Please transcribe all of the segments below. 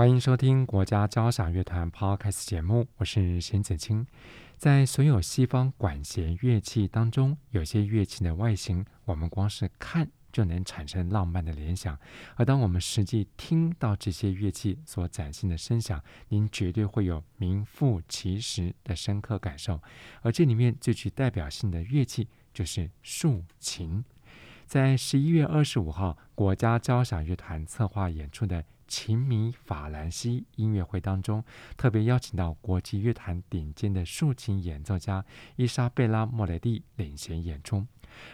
欢迎收听国家交响乐团 Podcast 节目，我是沈子清。在所有西方管弦乐器当中，有些乐器的外形，我们光是看。就能产生浪漫的联想，而当我们实际听到这些乐器所展现的声响，您绝对会有名副其实的深刻感受。而这里面最具代表性的乐器就是竖琴。在十一月二十五号，国家交响乐团策划演出的琴迷法兰西音乐会当中，特别邀请到国际乐坛顶尖的竖琴演奏家伊莎贝拉·莫雷蒂领衔演出。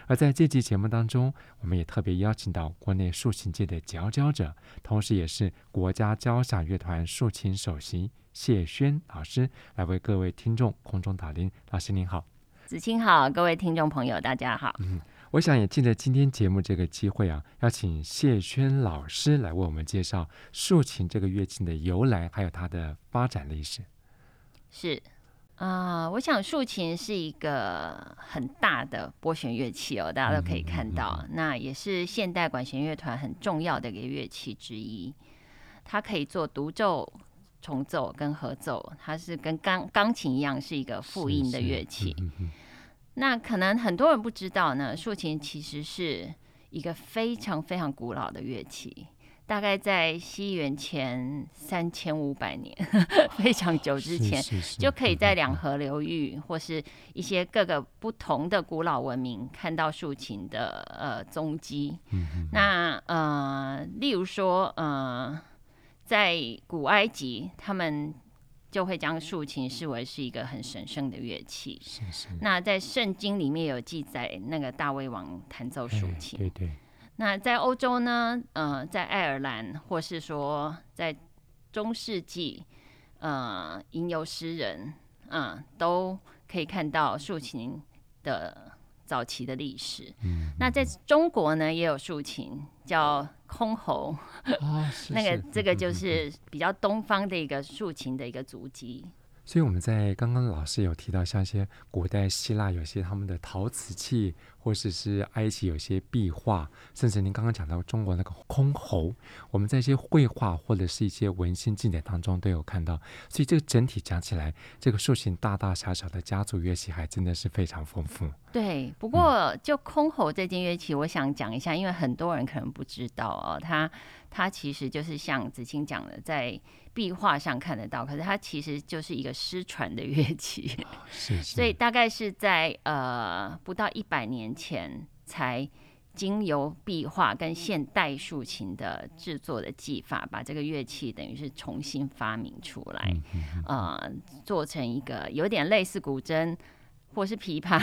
而在这期节目当中，我们也特别邀请到国内竖琴界的佼佼者，同时也是国家交响乐团竖琴首席谢轩老师，来为各位听众空中打铃。老师您好，子清好，各位听众朋友大家好。嗯，我想也借着今天节目这个机会啊，要请谢轩老师来为我们介绍竖琴这个乐器的由来，还有它的发展历史。是。啊、呃，我想竖琴是一个很大的拨弦乐器哦，大家都可以看到，嗯嗯嗯、那也是现代管弦乐团很重要的一个乐器之一。它可以做独奏、重奏跟合奏，它是跟钢钢琴一样是一个复音的乐器。那可能很多人不知道呢，竖琴其实是一个非常非常古老的乐器。大概在西元前三千五百年，非常久之前，就可以在两河流域或是一些各个不同的古老文明看到竖琴的呃踪迹。那呃，例如说呃，在古埃及，他们就会将竖琴视为是一个很神圣的乐器。那在圣经里面有记载，那个大卫王弹奏竖琴。对对。那在欧洲呢？呃，在爱尔兰，或是说在中世纪，呃，吟游诗人，嗯、呃，都可以看到竖琴的早期的历史。嗯，那在中国呢，也有竖琴，叫箜篌。哦、那个这个就是比较东方的一个竖琴的一个足迹。所以我们在刚刚老师有提到，像一些古代希腊有些他们的陶瓷器，或者是埃及有些壁画，甚至您刚刚讲到中国那个箜篌，我们在一些绘画或者是一些文献记载当中都有看到。所以这个整体讲起来，这个竖琴大大小小的家族乐器还真的是非常丰富。对，不过就箜篌这件乐器，我想讲一下，因为很多人可能不知道哦，它它其实就是像子清讲的，在壁画上看得到，可是它其实就是一个失传的乐器，是是，所以大概是在呃不到一百年前才经由壁画跟现代竖琴的制作的技法，把这个乐器等于是重新发明出来，呃，做成一个有点类似古筝。或是琵琶，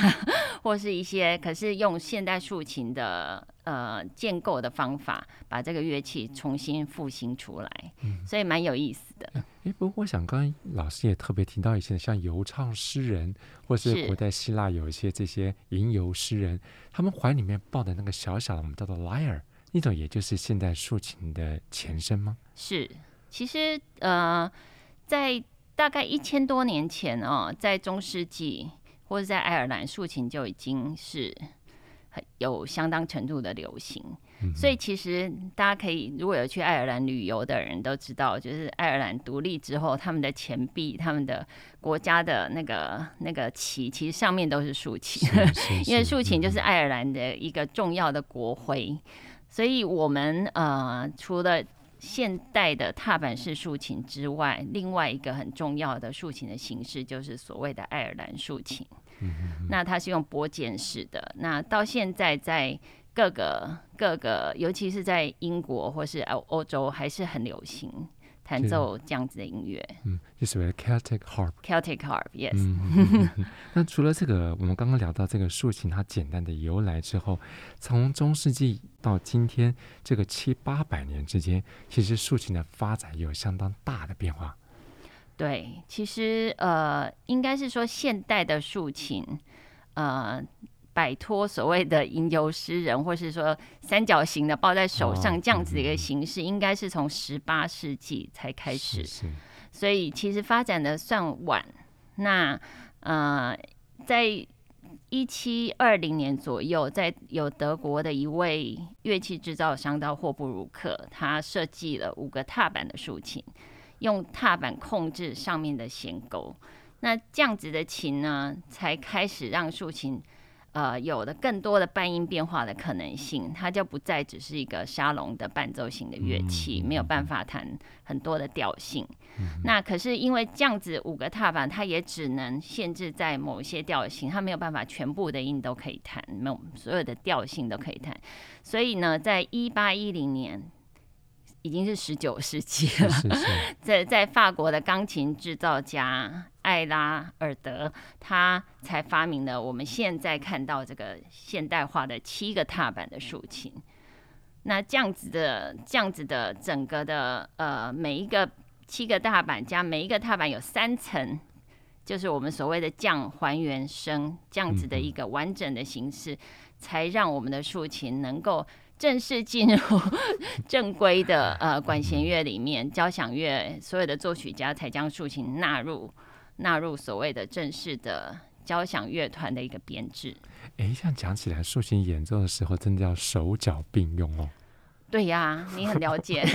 或是一些，可是用现代竖琴的呃建构的方法，把这个乐器重新复兴出来，嗯、所以蛮有意思的。哎、欸，不过我想刚刚老师也特别提到一些，像游唱诗人，或是古代希腊有一些这些吟游诗人，他们怀里面抱的那个小小的，我们叫做 lyre，那种也就是现代竖琴的前身吗？是，其实呃，在大概一千多年前哦，在中世纪。或者在爱尔兰，竖琴就已经是很有相当程度的流行，嗯、所以其实大家可以如果有去爱尔兰旅游的人都知道，就是爱尔兰独立之后，他们的钱币、他们的国家的那个那个旗，其实上面都是竖琴，因为竖琴就是爱尔兰的一个重要的国徽，所以我们呃除了现代的踏板式竖琴之外，另外一个很重要的竖琴的形式就是所谓的爱尔兰竖琴。那它是用拨键式的，那到现在在各个各个，尤其是在英国或是欧欧洲，还是很流行弹奏这样子的音乐。嗯，就是 Celtic harp。Celtic harp，yes。嗯，那除了这个，我们刚刚聊到这个竖琴它简单的由来之后，从中世纪到今天这个七八百年之间，其实竖琴的发展有相当大的变化。对，其实呃，应该是说现代的竖琴，呃，摆脱所谓的吟游诗人，或是说三角形的抱在手上这样子的一个形式，应该是从十八世纪才开始，所以其实发展的算晚。那呃，在一七二零年左右，在有德国的一位乐器制造商到霍布鲁克，他设计了五个踏板的竖琴。用踏板控制上面的弦钩，那这样子的琴呢，才开始让竖琴呃有的更多的半音变化的可能性，它就不再只是一个沙龙的伴奏型的乐器，没有办法弹很多的调性。那可是因为这样子五个踏板，它也只能限制在某些调性，它没有办法全部的音都可以弹，没有所有的调性都可以弹。所以呢，在一八一零年。已经是十九世纪了，是是是 在在法国的钢琴制造家艾拉尔德，他才发明了我们现在看到这个现代化的七个踏板的竖琴。那这样子的这样子的整个的呃每一个七个踏板加每一个踏板有三层，就是我们所谓的降还原声这样子的一个完整的形式，才让我们的竖琴能够。正式进入 正规的呃管弦乐里面，交响乐所有的作曲家才将竖琴纳入纳入所谓的正式的交响乐团的一个编制。哎，这样讲起来，竖琴演奏的时候真的要手脚并用哦。对呀，你很了解。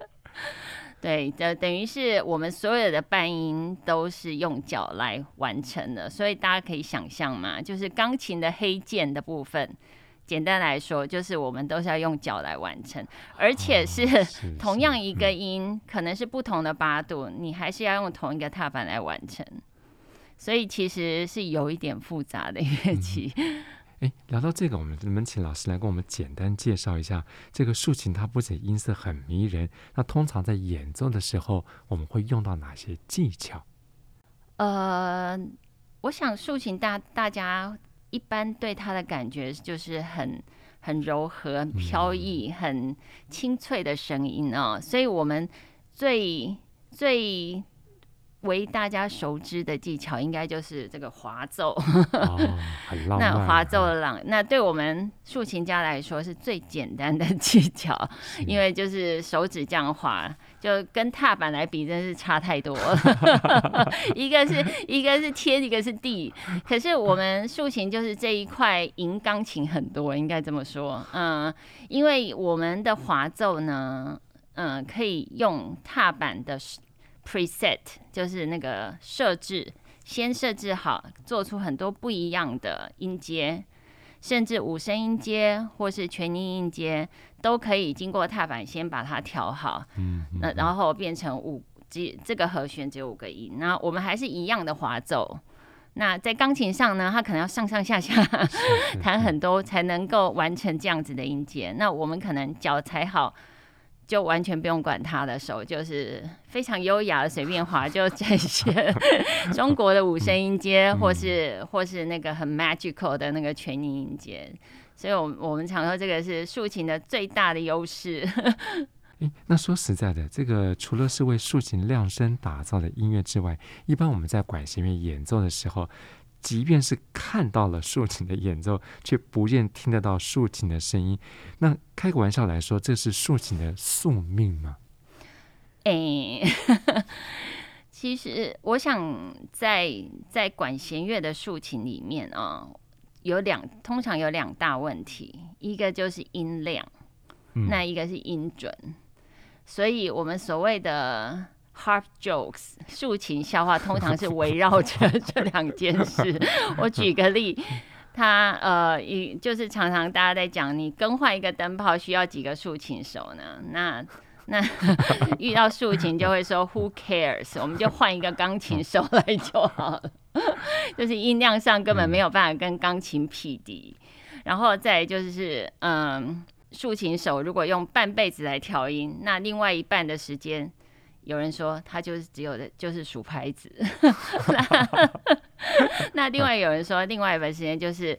对，等等于是我们所有的半音都是用脚来完成的，所以大家可以想象嘛，就是钢琴的黑键的部分。简单来说，就是我们都是要用脚来完成，而且是 同样一个音，可能是不同的八度，你还是要用同一个踏板来完成。所以其实是有一点复杂的乐器。哎，聊到这个，我们能不能请老师来跟我们简单介绍一下这个竖琴？它不仅音色很迷人，那通常在演奏的时候，我们会用到哪些技巧？呃，我想竖琴大大家。一般对他的感觉就是很很柔和、很飘逸、很清脆的声音哦，所以我们最最。为大家熟知的技巧，应该就是这个滑奏。哦、那滑奏的浪，那对我们竖琴家来说是最简单的技巧，因为就是手指这样滑，就跟踏板来比，真是差太多了。一个是一个是天，一个是地。可是我们竖琴就是这一块赢钢琴很多，应该这么说。嗯，因为我们的滑奏呢，嗯，可以用踏板的。preset 就是那个设置，先设置好，做出很多不一样的音阶，甚至五声音阶或是全音音阶都可以经过踏板先把它调好。嗯，那然后变成五，这这个和弦只有五个音，那我们还是一样的滑奏。那在钢琴上呢，它可能要上上下下弹很多才能够完成这样子的音阶。那我们可能脚踩好。就完全不用管他的手，就是非常优雅的随便滑，就这些中国的五声音阶，或是或是那个很 magical 的那个全音音阶。所以，我我们常说这个是竖琴的最大的优势。诶，那说实在的，这个除了是为竖琴量身打造的音乐之外，一般我们在管弦乐演奏的时候。即便是看到了竖琴的演奏，却不见听得到竖琴的声音。那开个玩笑来说，这是竖琴的宿命吗？哎、欸，其实我想在在管弦乐的竖琴里面啊，有两通常有两大问题，一个就是音量，嗯、那一个是音准。所以我们所谓的。Harp jokes，竖琴笑话通常是围绕着 这两件事。我举个例，他呃，一就是常常大家在讲，你更换一个灯泡需要几个竖琴手呢？那那 遇到竖琴就会说 Who cares？我们就换一个钢琴手来就好了。就是音量上根本没有办法跟钢琴匹敌。然后再就是，嗯，竖琴手如果用半辈子来调音，那另外一半的时间。有人说他就是只有的，就是数拍子。那另外有人说，另外一半时间就是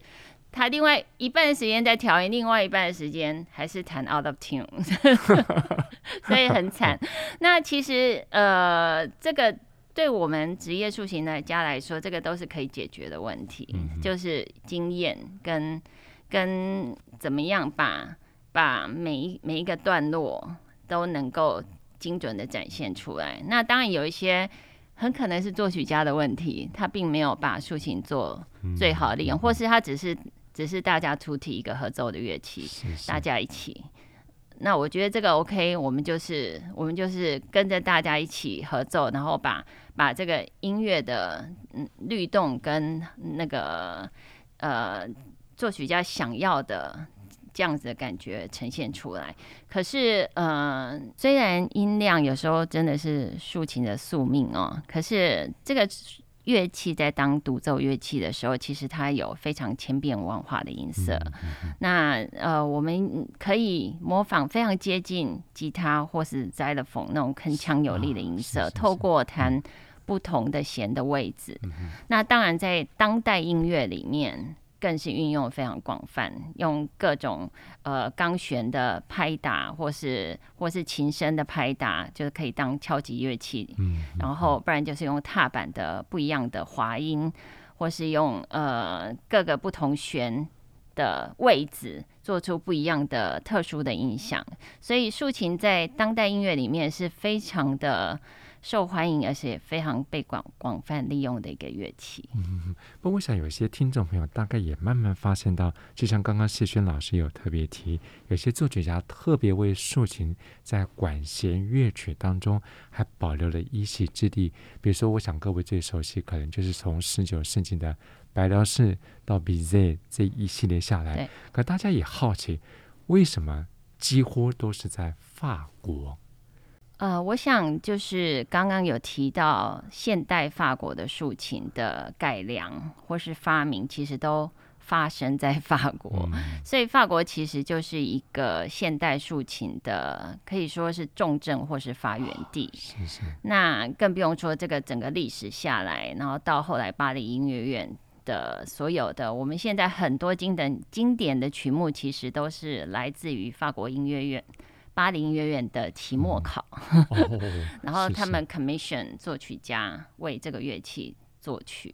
他另外一半的时间在调音，另外一半的时间还是弹 out of tune，所以很惨。那其实呃，这个对我们职业竖琴的家来说，这个都是可以解决的问题，嗯、就是经验跟跟怎么样把把每一每一个段落都能够精准的展现出来。那当然有一些。很可能是作曲家的问题，他并没有把竖琴做最好的利用，嗯、或是他只是只是大家出题一个合奏的乐器，是是大家一起。那我觉得这个 OK，我们就是我们就是跟着大家一起合奏，然后把把这个音乐的嗯律动跟那个呃作曲家想要的。这样子的感觉呈现出来，可是，呃，虽然音量有时候真的是竖琴的宿命哦，可是这个乐器在当独奏乐器的时候，其实它有非常千变万化的音色。那呃，我们可以模仿非常接近吉他或是 xylophone 那种铿锵有力的音色，透过弹不同的弦的位置。嗯、那当然，在当代音乐里面。更是运用非常广泛，用各种呃钢弦的拍打，或是或是琴声的拍打，就是可以当敲击乐器。嗯，然后不然就是用踏板的不一样的滑音，或是用呃各个不同弦的位置，做出不一样的特殊的音响。所以竖琴在当代音乐里面是非常的。受欢迎，而且非常被广广泛利用的一个乐器。嗯，不过我想有些听众朋友大概也慢慢发现到，就像刚刚谢轩老师有特别提，有些作曲家特别为竖琴在管弦乐曲当中还保留了一席之地。比如说，我想各位最熟悉，可能就是从十九世纪的白辽士到 Bizet 这一系列下来。对可大家也好奇，为什么几乎都是在法国？呃，我想就是刚刚有提到现代法国的竖琴的改良或是发明，其实都发生在法国，嗯、所以法国其实就是一个现代竖琴的可以说是重镇或是发源地。是是。那更不用说这个整个历史下来，然后到后来巴黎音乐院的所有的，我们现在很多经典经典的曲目，其实都是来自于法国音乐院。巴黎音乐院的期末考，然后他们 commission 作曲家为这个乐器作曲，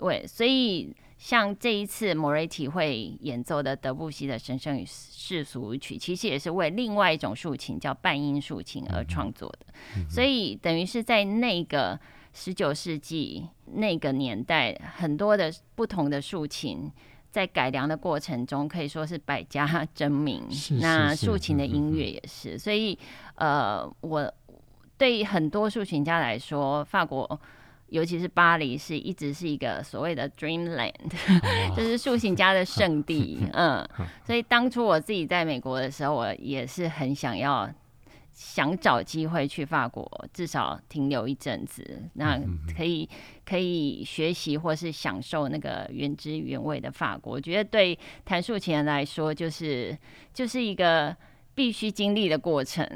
为所以像这一次莫瑞体会演奏的德布西的《神圣与世俗舞曲》，其实也是为另外一种竖琴叫半音竖琴而创作的，所以等于是在那个十九世纪那个年代，很多的不同的竖琴。在改良的过程中，可以说是百家 争鸣。是是是，那竖琴的音乐也是，嗯嗯，所以呃，我对很多竖琴家来说，法国尤其是巴黎，是一直是一个所谓的 dreamland，哦、就是竖琴家的圣地。嗯，所以当初我自己在美国的时候，我也是很想要。想找机会去法国，至少停留一阵子，那可以可以学习或是享受那个原汁原味的法国。我觉得对谭素琴人来说，就是就是一个必须经历的过程。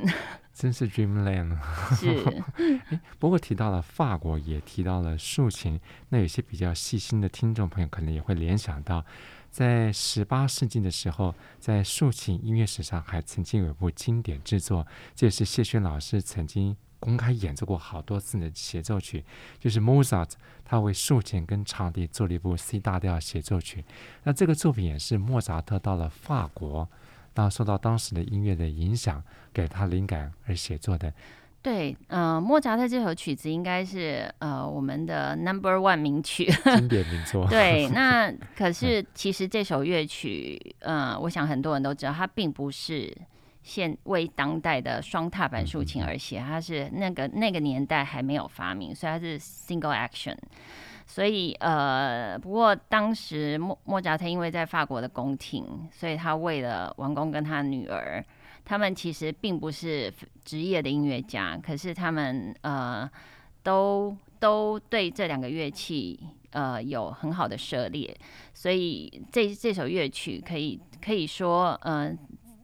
真是 dreamland。是。不过提到了法国，也提到了竖琴，那有些比较细心的听众朋友可能也会联想到。在十八世纪的时候，在竖琴音乐史上还曾经有一部经典之作，这也是谢轩老师曾经公开演奏过好多次的协奏曲，就是 Mozart 他为竖琴跟长笛做了一部 C 大调协奏曲。那这个作品也是莫扎特到了法国，那受到当时的音乐的影响，给他灵感而写作的。对，呃，莫扎特这首曲子应该是呃我们的 Number One 名曲，经典名作。对，那可是其实这首乐曲，呃，我想很多人都知道，它并不是现为当代的双踏板竖琴而写，它是那个那个年代还没有发明，所以它是 Single Action。所以呃，不过当时莫莫扎特因为在法国的宫廷，所以他为了王公跟他女儿。他们其实并不是职业的音乐家，可是他们呃都都对这两个乐器呃有很好的涉猎，所以这这首乐曲可以可以说呃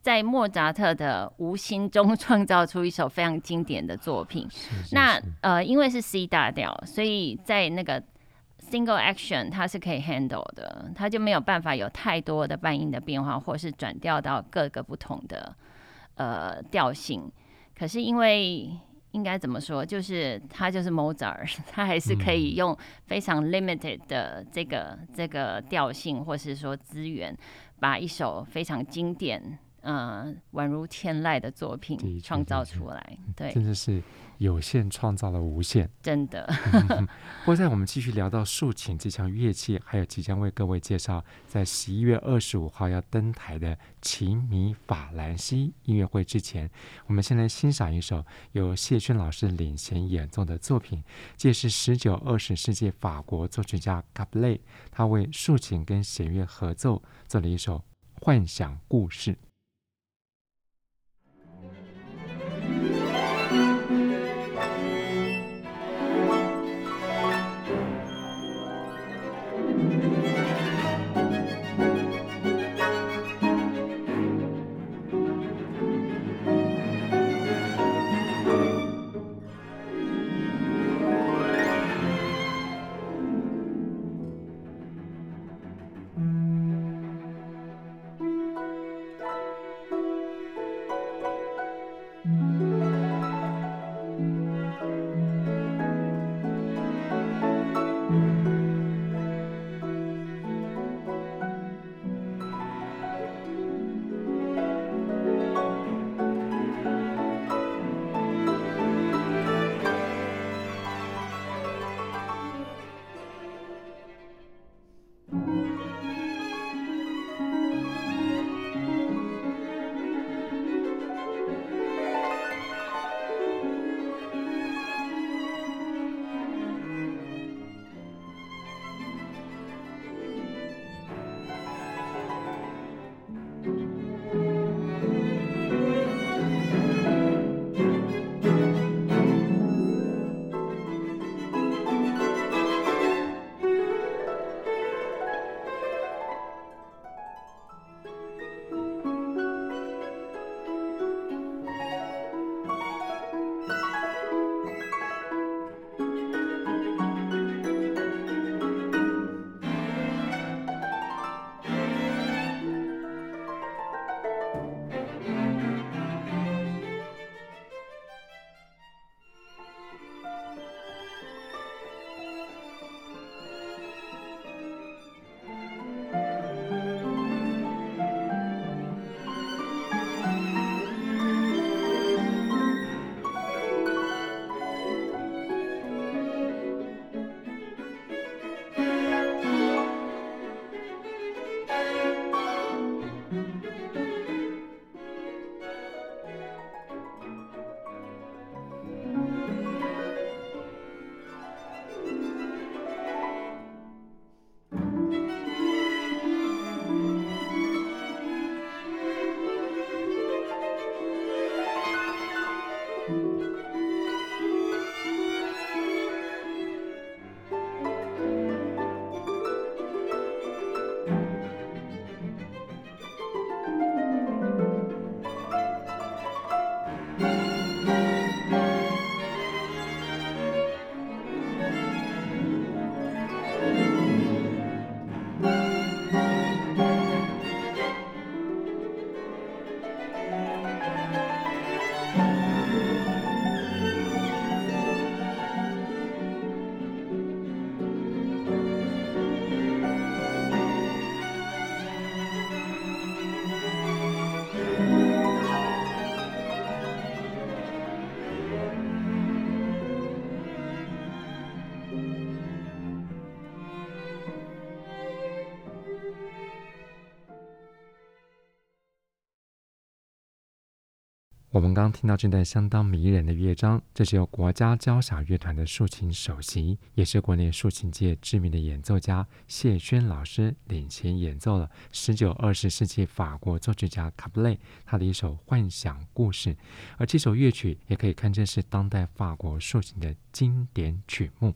在莫扎特的无心中 创造出一首非常经典的作品。是是是，那呃因为是 C 大调，所以在那个 single action 它是可以 handle 的，它就没有办法有太多的半音的变化，或是转调到各个不同的呃调性。可是因为应该怎么说，就是它就是 Mozart，它还是可以用非常 limited 的这个、嗯、这个调性，或是说资源，把一首非常经典。嗯，宛如天籁的作品创造出来，对，真的是有限创造了无限，真的。不过，在我们继续聊到竖琴这项乐器，还有即将为各位介绍在十一月二十五号要登台的奇米法兰西音乐会之前，我们先来欣赏一首由谢轩老师领衔演奏的作品，这是十九二十世纪法国作曲家卡布雷，他为竖琴跟弦乐合奏做了一首幻想故事。我们刚听到这段相当迷人的乐章，这是由国家交响乐团的竖琴首席，也是国内竖琴界知名的演奏家谢轩老师领衔演奏了十九二十世纪法国作曲家卡布雷他的一首幻想故事，而这首乐曲也可以看成是当代法国竖琴的经典曲目。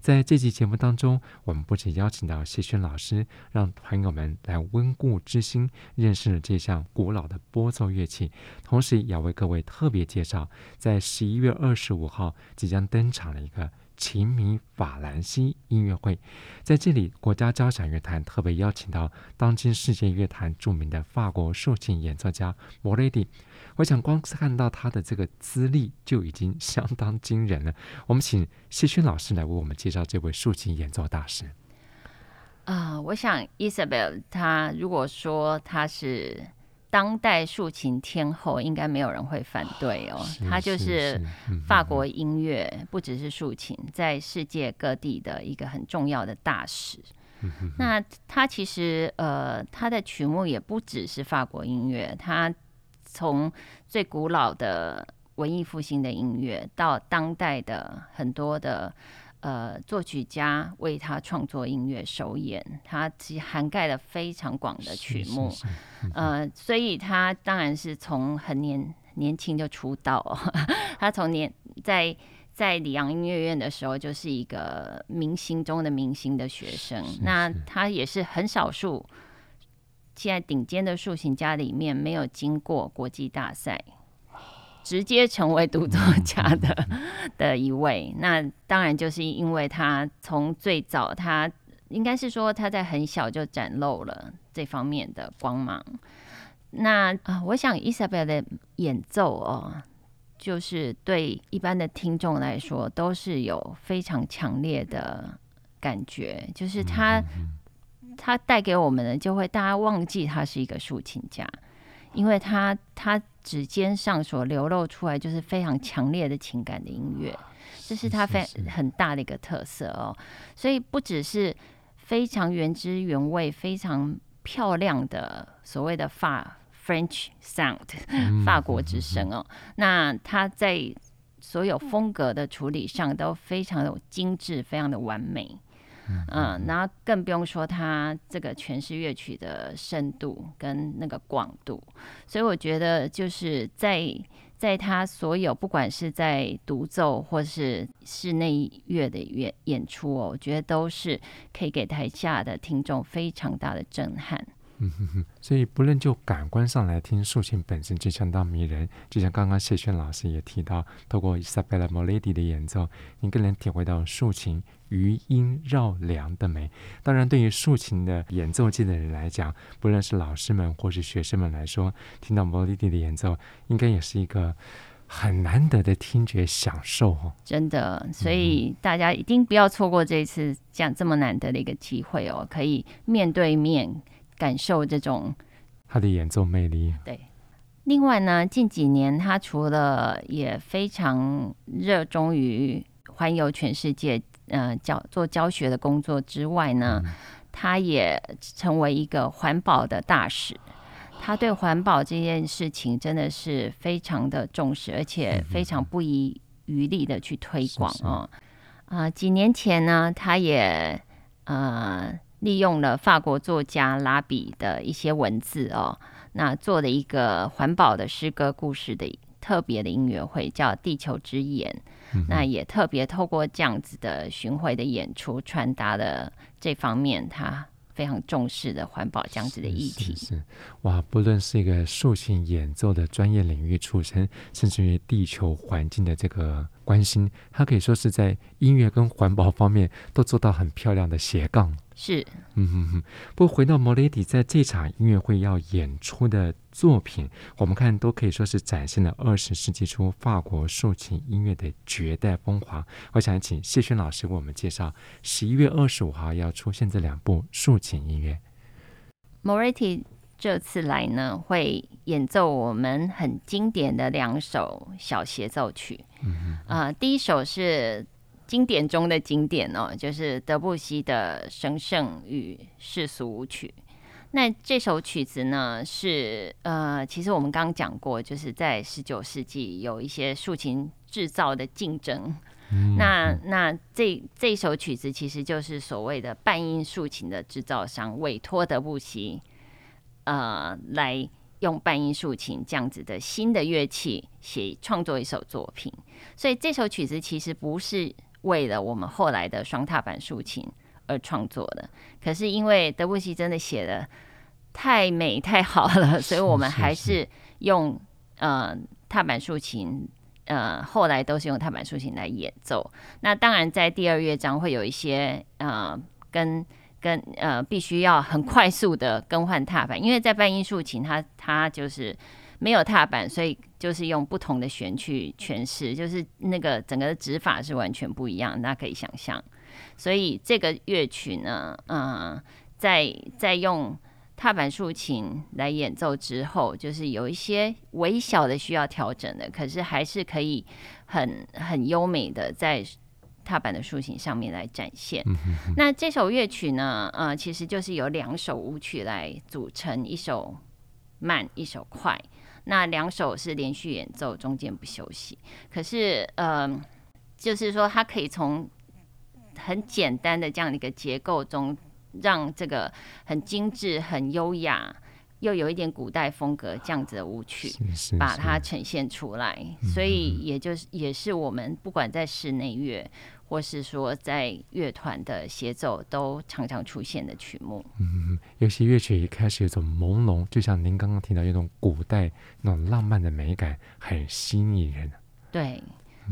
在这期节目当中，我们不仅邀请到谢轩老师，让朋友们来温故知新，认识了这项古老的拨奏乐器，同时也为各位特别介绍，在十一月二十五号即将登场的一个琴迷法兰西音乐会。在这里，国家交响乐团特别邀请到当今世界乐坛著名的法国竖琴演奏家莫雷迪。我想，光是看到他的这个资历就已经相当惊人了。我们请谢勋老师来为我们介绍这位竖琴演奏大师。啊、呃，我想 Isabel，他如果说他是当代竖琴天后，应该没有人会反对哦。他就是法国音乐，不只是竖琴，在世界各地的一个很重要的大使。那他其实呃，他的曲目也不只是法国音乐，他。从最古老的文艺复兴的音乐，到当代的很多的呃作曲家为他创作音乐首演，他其实涵盖了非常广的曲目，呃，所以他当然是从很年年轻就出道，哦，他从年在在里昂音乐院的时候就是一个明星中的明星的学生，那他也是很少数。现在顶尖的竖琴家里面，没有经过国际大赛，直接成为独奏家的 的一位。那当然就是因为他从最早，他应该是说他在很小就展露了这方面的光芒。那啊，我想 Isabelle 的演奏哦，就是对一般的听众来说，都是有非常强烈的感觉，就是他。他带给我们的，就会大家忘记他是一个竖琴家，因为他他指尖上所流露出来就是非常强烈的情感的音乐，这是他非很大的一个特色哦。所以不只是非常原汁原味、非常漂亮的所谓的法 French sound 法国之声哦，那他在所有风格的处理上都非常的精致，非常的完美。嗯，然后更不用说他这个诠释乐曲的深度跟那个广度，所以我觉得就是在在他所有不管是在独奏或是室内乐的演演出哦，我觉得都是可以给台下的听众非常大的震撼。嗯哼哼，所以不论就感官上来听，竖琴本身就相当迷人。就像刚刚谢轩老师也提到，透过 Isabelle Moletti 的演奏，你更能体会到竖琴余音绕梁的美。当然，对于竖琴的演奏界的人来讲，不论是老师们或是学生们来说，听到 Moletti 的演奏，应该也是一个很难得的听觉享受哦。真的，所以大家一定不要错过这一次这样这么难得的一个机会哦，可以面对面。感受这种他的演奏魅力。对，另外呢，近几年他除了也非常热衷于环游全世界，呃，教做教学的工作之外呢，嗯、他也成为一个环保的大使。他对环保这件事情真的是非常的重视，而且非常不遗余力的去推广哦。啊、呃，几年前呢，他也呃。利用了法国作家拉比的一些文字哦，那做了一个环保的诗歌故事的特别的音乐会，叫《地球之眼》。嗯、那也特别透过这样子的巡回的演出，传达了这方面他非常重视的环保这样子的议题。是，哇，不论是一个竖琴演奏的专业领域出身，甚至于地球环境的这个关心，他可以说是在音乐跟环保方面都做到很漂亮的斜杠。是，嗯哼哼。不过回到莫雷迪在这场音乐会要演出的作品，我们看都可以说是展现了二十世纪初法国竖琴音乐的绝代风华。我想请谢轩老师为我们介绍十一月二十五号要出现这两部竖琴音乐。莫雷迪这次来呢，会演奏我们很经典的两首小协奏曲。嗯哼哼。啊、呃，第一首是。经典中的经典哦，就是德布西的《神圣与世俗舞曲》。那这首曲子呢，是呃，其实我们刚刚讲过，就是在十九世纪有一些竖琴制造的竞争。嗯、那那这这首曲子其实就是所谓的半音竖琴的制造商委托德布西，呃，来用半音竖琴这样子的新的乐器写创作一首作品。所以这首曲子其实不是。为了我们后来的双踏板竖琴而创作的，可是因为德布西真的写的太美太好了，所以我们还是用呃踏板竖琴呃后来都是用踏板竖琴来演奏。那当然在第二乐章会有一些呃跟跟呃必须要很快速的更换踏板，因为在半音竖琴它它就是没有踏板，所以就是用不同的弦去诠释，就是那个整个的指法是完全不一样，大家可以想象。所以这个乐曲呢，嗯、呃，在在用踏板竖琴来演奏之后，就是有一些微小的需要调整的，可是还是可以很很优美的在踏板的竖琴上面来展现。那这首乐曲呢，呃，其实就是由两首舞曲来组成，一首慢，一首快。那两首是连续演奏，中间不休息。可是，呃，就是说它可以从很简单的这样的一个结构中，让这个很精致、很优雅，又有一点古代风格这样子的舞曲，把它呈现出来。所以，也就是也是我们不管在室内乐，或是说在乐团的协奏，都常常出现的曲目。嗯，有些乐曲一开始有种朦胧，就像您刚刚提到有种古代那种浪漫的美感，很吸引人。对，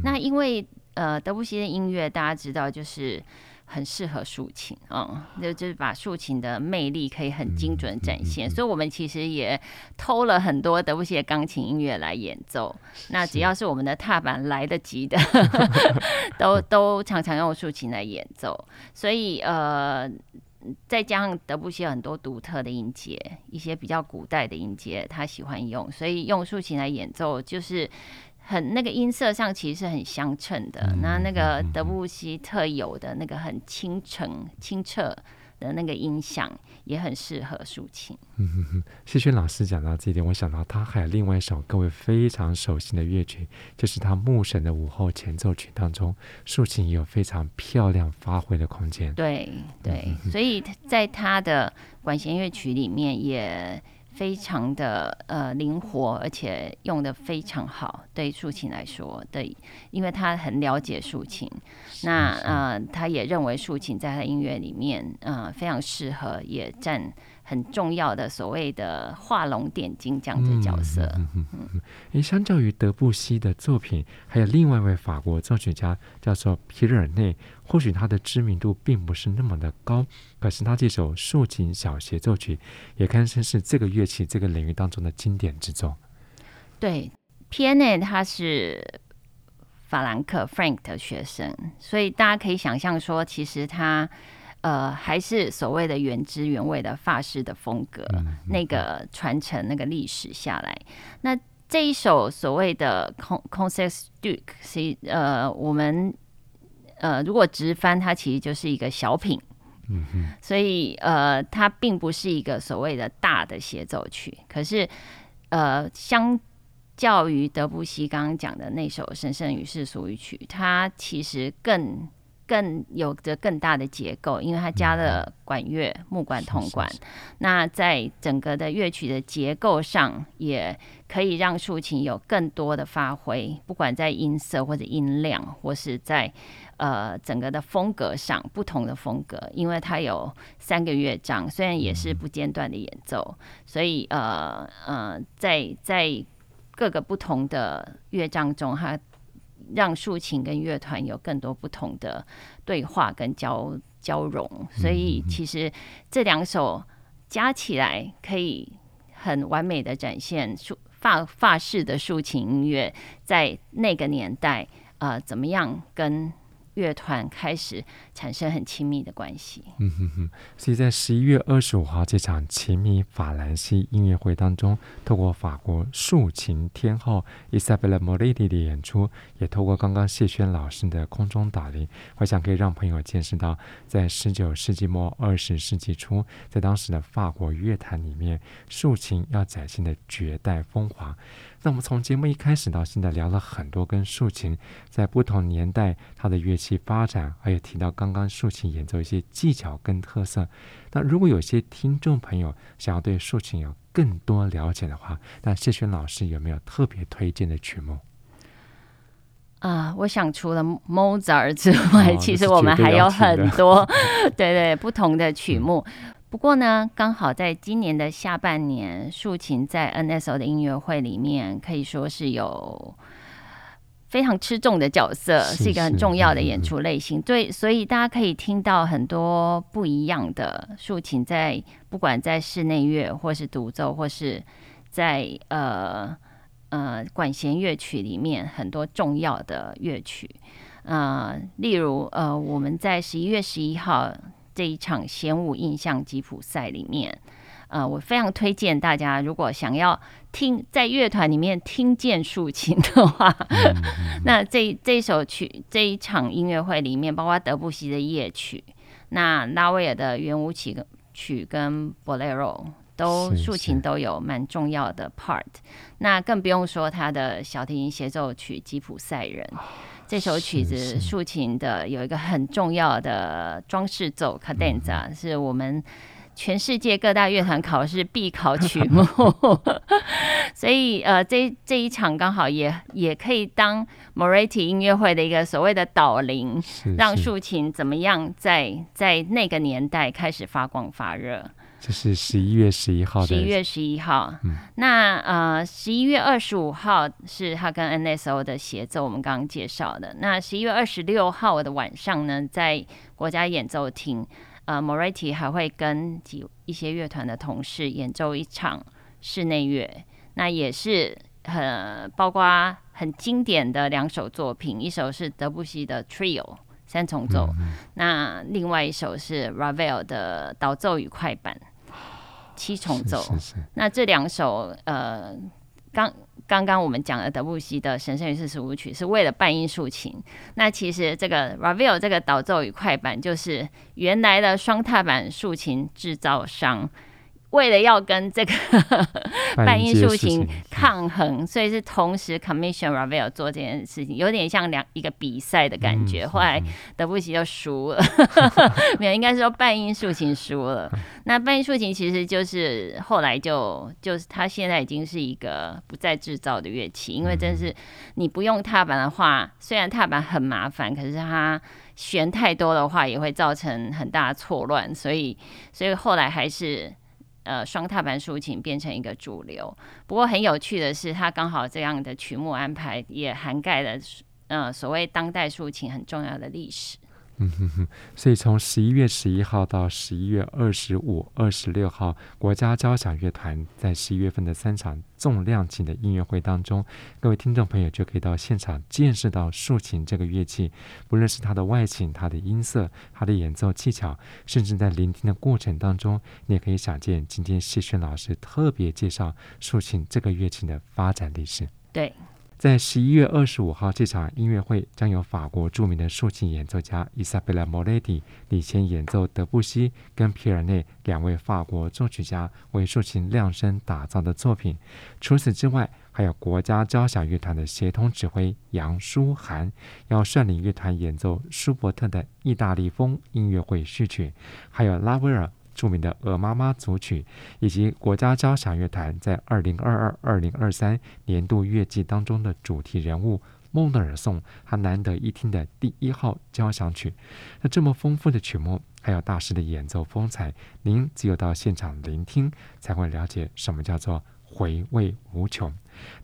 那因为。呃，德布西的音乐大家知道，就是很适合竖琴啊，就、嗯、就是把竖琴的魅力可以很精准展现。嗯嗯嗯、所以，我们其实也偷了很多德布西的钢琴音乐来演奏。那只要是我们的踏板来得及的，都都常常用竖琴来演奏。所以，呃，再加上德布西有很多独特的音节，一些比较古代的音节，他喜欢用，所以用竖琴来演奏就是。很那个音色上其实是很相称的，嗯、那那个德布西特有的那个很清澄清澈的那个音响也很适合竖琴。嗯哼哼，谢轩老师讲到这一点，我想到他还有另外一首各位非常熟悉的乐曲，就是他牧神的午后前奏曲当中，竖琴也有非常漂亮发挥的空间。对对，所以在他的管弦乐曲里面也。非常的呃灵活，而且用的非常好。对竖琴来说，对，因为他很了解竖琴，那呃，他也认为竖琴在他的音乐里面呃非常适合，也占。很重要的所谓的画龙点睛这样的角色。嗯嗯嗯。诶，相较于德布西的作品，还有另外一位法国作曲家叫做皮热尔内，或许他的知名度并不是那么的高，可是他这首竖琴小协奏曲也堪称是这个乐器这个领域当中的经典之作。对，皮热尔内他是法兰克 Frank 的学生，所以大家可以想象说，其实他。呃，还是所谓的原汁原味的法式的风格，那个传承那个历史下来。那这一首所谓的 Concert Duke，是呃，我们呃如果直翻，它其实就是一个小品。嗯哼所以呃，它并不是一个所谓的大的协奏曲。可是呃，相较于德布西刚刚讲的那首《神圣与世俗语曲》，它其实更。更有着更大的结构，因为它加了管乐、木管、铜管。那在整个的乐曲的结构上，也可以让竖琴有更多的发挥，不管在音色或者音量，或是在呃整个的风格上不同的风格。因为它有三个乐章，虽然也是不间断的演奏，所以呃呃，在在各个不同的乐章中，它。让竖琴跟乐团有更多不同的对话跟交交融，所以其实这两首加起来可以很完美的展现竖法法式的竖琴音乐在那个年代呃怎么样跟。乐团开始产生很亲密的关系。嗯哼哼，所以在十一月二十五号这场情迷法兰西音乐会当中，透过法国竖琴天后伊莎贝拉·莫雷蒂的演出，也透过刚刚谢轩老师的空中打铃，我想可以让朋友见识到，在十九世纪末二十世纪初，在当时的法国乐坛里面，竖琴要展现的绝代风华。那我们从节目一开始到现在聊了很多跟竖琴在不同年代它的乐器发展，还有提到刚刚刚竖琴演奏一些技巧跟特色。那如果有些听众朋友想要对竖琴有更多了解的话，那谢轩老师有没有特别推荐的曲目？啊，我想除了 Mozart 之外，哦、其实我们还有很多 对对不同的曲目。嗯不过呢，刚好在今年的下半年，竖琴在 NSO 的音乐会里面可以说是有非常吃重的角色，是，一个很重要的演出类型。对，所以大家可以听到很多不一样的竖琴，在不管在室内乐，或是独奏，或是在呃呃管弦乐曲里面很多重要的乐曲。呃，例如呃，我们在十一月十一号这一场弦舞印象吉普赛里面。呃，我非常推荐大家，如果想要听在乐团里面听见竖琴的话，嗯嗯、那这这一首曲这一场音乐会里面，包括德布西的夜曲，那拉威尔的圆舞曲曲跟 Bolero 都竖琴都有蛮重要的 part，那更不用说他的小提琴协奏曲吉普赛人这首曲子竖琴的有一个很重要的装饰奏 cadenza，是我们。全世界各大乐团考试必考曲目，所以呃，这这一场刚好也也可以当 Moretti 音乐会的一个所谓的导聆，让竖琴怎么样在在那个年代开始发光发热。这是十一月十一号的。十一月十一号，嗯、那呃，十一月二十五号是他跟 NSO 的协奏，我们刚刚介绍的。那十一月二十六号的晚上呢，在国家演奏厅。呃，Moretti 还会跟几一些乐团的同事演奏一场室内乐，那也是很包括很经典的两首作品，一首是德布西的 Trio 三重奏，嗯、那另外一首是 Ravel 的导奏与快板七重奏。是是是，那这两首呃刚。刚刚我们讲了德布西的《神圣与四十五曲》是为了半音竖琴，那其实这个 Ravel 这个导奏与快板就是原来的双踏板竖琴制造商。为了要跟这个 半音竖琴抗衡，所以是同时 commission Ravel 做这件事情，有点像两一个比赛的感觉。后来德布西就输了，没有，应该是说半音竖琴输了。那半音竖琴其实就是后来就就是它现在已经是一个不再制造的乐器，因为真是你不用踏板的话，虽然踏板很麻烦，可是它弦太多的话也会造成很大的错乱，所以所以后来还是。呃，双踏板抒情变成一个主流。不过很有趣的是，它刚好这样的曲目安排也涵盖了呃所谓当代抒情很重要的历史。哼，所以从十一月十一号到十一月二十五、二十六号，国家交响乐团在十一月份的三场重量级的音乐会当中，各位听众朋友就可以到现场见识到竖琴这个乐器，不论是它的外形、它的音色、它的演奏技巧，甚至在聆听的过程当中，你也可以想见今天谢轩老师特别介绍竖琴这个乐器的发展历史。对。在十一月二十五号这场音乐会，将由法国著名的竖琴演奏家伊莎贝拉·莫雷蒂领衔演奏德布西跟皮尔内两位法国作曲家为竖琴量身打造的作品。除此之外，还有国家交响乐团的协同指挥杨舒涵要率领乐团演奏舒伯特的意大利风音乐会序曲，还有拉威尔。著名的《鹅妈妈》组曲，以及国家交响乐团在二零二二、二零二三年度乐季当中的主题人物孟德尔颂，他难得一听的第一号交响曲。那这么丰富的曲目，还有大师的演奏风采，您只有到现场聆听，才会了解什么叫做回味无穷。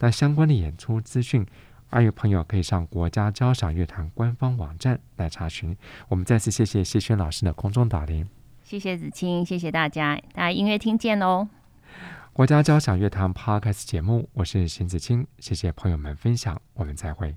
那相关的演出资讯，二位朋友可以上国家交响乐团官方网站来查询。我们再次谢谢谢轩老师的空中导聆。谢谢子清，谢谢大家，大家音乐厅见喽！国家交响乐团 Podcast 节目，我是邢子清，谢谢朋友们分享，我们再会。